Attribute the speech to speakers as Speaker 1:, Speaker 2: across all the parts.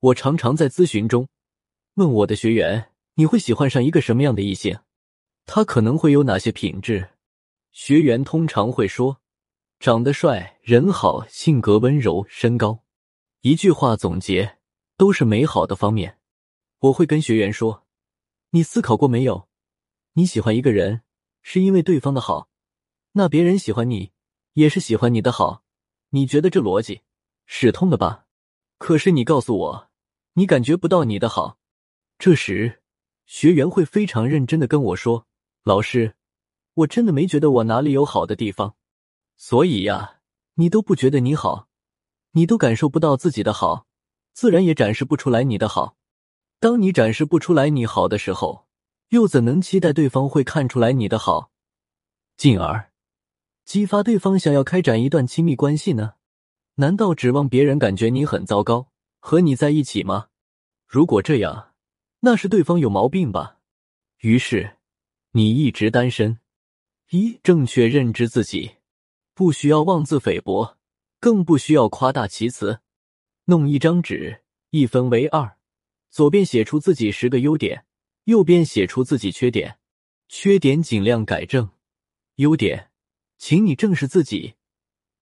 Speaker 1: 我常常在咨询中问我的学员：你会喜欢上一个什么样的异性？他可能会有哪些品质？学员通常会说：长得帅，人好，性格温柔，身高。一句话总结，都是美好的方面。我会跟学员说：你思考过没有？你喜欢一个人，是因为对方的好，那别人喜欢你，也是喜欢你的好。你觉得这逻辑是通的吧？可是你告诉我，你感觉不到你的好。这时，学员会非常认真的跟我说：“老师，我真的没觉得我哪里有好的地方。所以呀，你都不觉得你好，你都感受不到自己的好，自然也展示不出来你的好。当你展示不出来你好的时候，又怎能期待对方会看出来你的好，进而激发对方想要开展一段亲密关系呢？难道指望别人感觉你很糟糕，和你在一起吗？如果这样，那是对方有毛病吧。于是，你一直单身。一、正确认知自己，不需要妄自菲薄，更不需要夸大其词。弄一张纸，一分为二，左边写出自己十个优点。右边写出自己缺点，缺点尽量改正，优点，请你正视自己，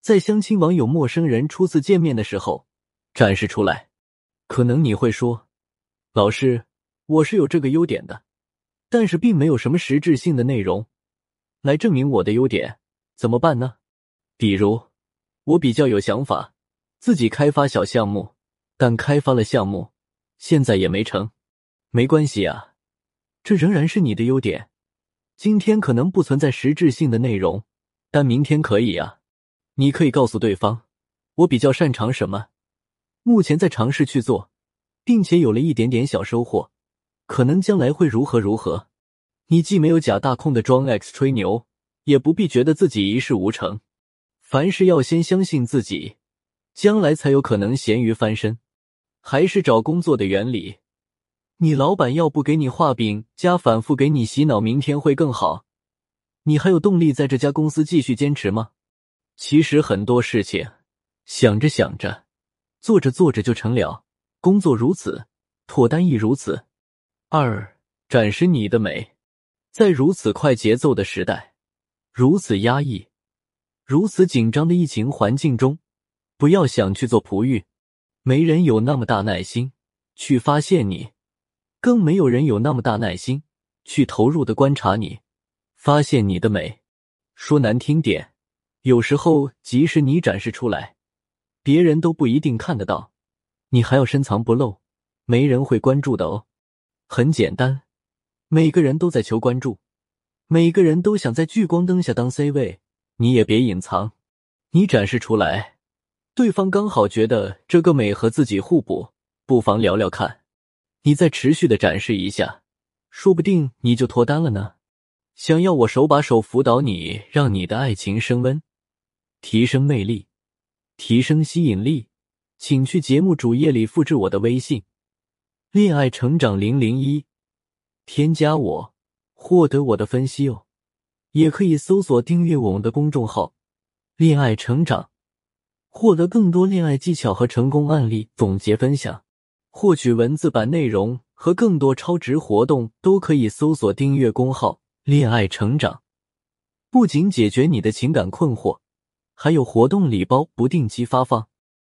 Speaker 1: 在相亲网友、陌生人初次见面的时候展示出来。可能你会说，老师，我是有这个优点的，但是并没有什么实质性的内容来证明我的优点，怎么办呢？比如，我比较有想法，自己开发小项目，但开发了项目，现在也没成，没关系啊。这仍然是你的优点。今天可能不存在实质性的内容，但明天可以啊。你可以告诉对方，我比较擅长什么，目前在尝试去做，并且有了一点点小收获，可能将来会如何如何。你既没有假大空的装 X 吹牛，也不必觉得自己一事无成。凡事要先相信自己，将来才有可能咸鱼翻身。还是找工作的原理。你老板要不给你画饼，加反复给你洗脑，明天会更好。你还有动力在这家公司继续坚持吗？其实很多事情想着想着，做着做着就成了。工作如此，脱单亦如此。二，展示你的美，在如此快节奏的时代，如此压抑、如此紧张的疫情环境中，不要想去做璞玉，没人有那么大耐心去发现你。更没有人有那么大耐心去投入的观察你，发现你的美。说难听点，有时候即使你展示出来，别人都不一定看得到，你还要深藏不露，没人会关注的哦。很简单，每个人都在求关注，每个人都想在聚光灯下当 C 位，你也别隐藏，你展示出来，对方刚好觉得这个美和自己互补，不妨聊聊看。你再持续的展示一下，说不定你就脱单了呢。想要我手把手辅导你，让你的爱情升温，提升魅力，提升吸引力，请去节目主页里复制我的微信“恋爱成长零零一”，添加我，获得我的分析哦。也可以搜索订阅我们的公众号“恋爱成长”，获得更多恋爱技巧和成功案例总结分享。获取文字版内容和更多超值活动，都可以搜索订阅公号“恋爱成长”。不仅解决你的情感困惑，还有活动礼包不定期发放。